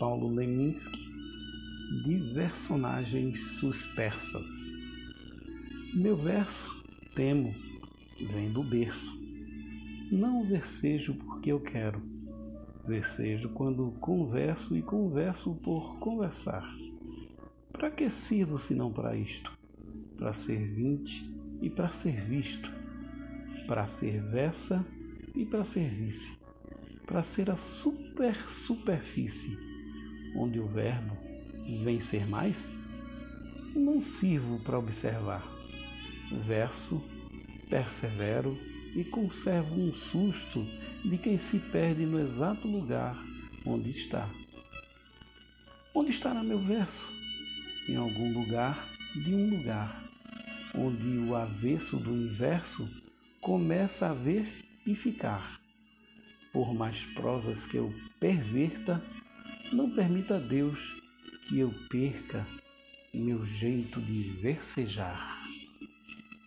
Paulo Leminski de personagens suspersas. Meu verso, temo, vem do berço. Não versejo porque eu quero, versejo quando converso e converso por conversar. Para que sirvo se não para isto? Para servir e para ser visto, para ser versa e para servir-se, para ser a super superfície, onde o verbo vem ser mais? Não sirvo para observar. Verso, persevero e conservo um susto de quem se perde no exato lugar onde está. Onde estará meu verso? Em algum lugar de um lugar, onde o avesso do universo começa a ver e ficar. Por mais prosas que eu perverta, não permita a Deus que eu perca meu jeito de versejar.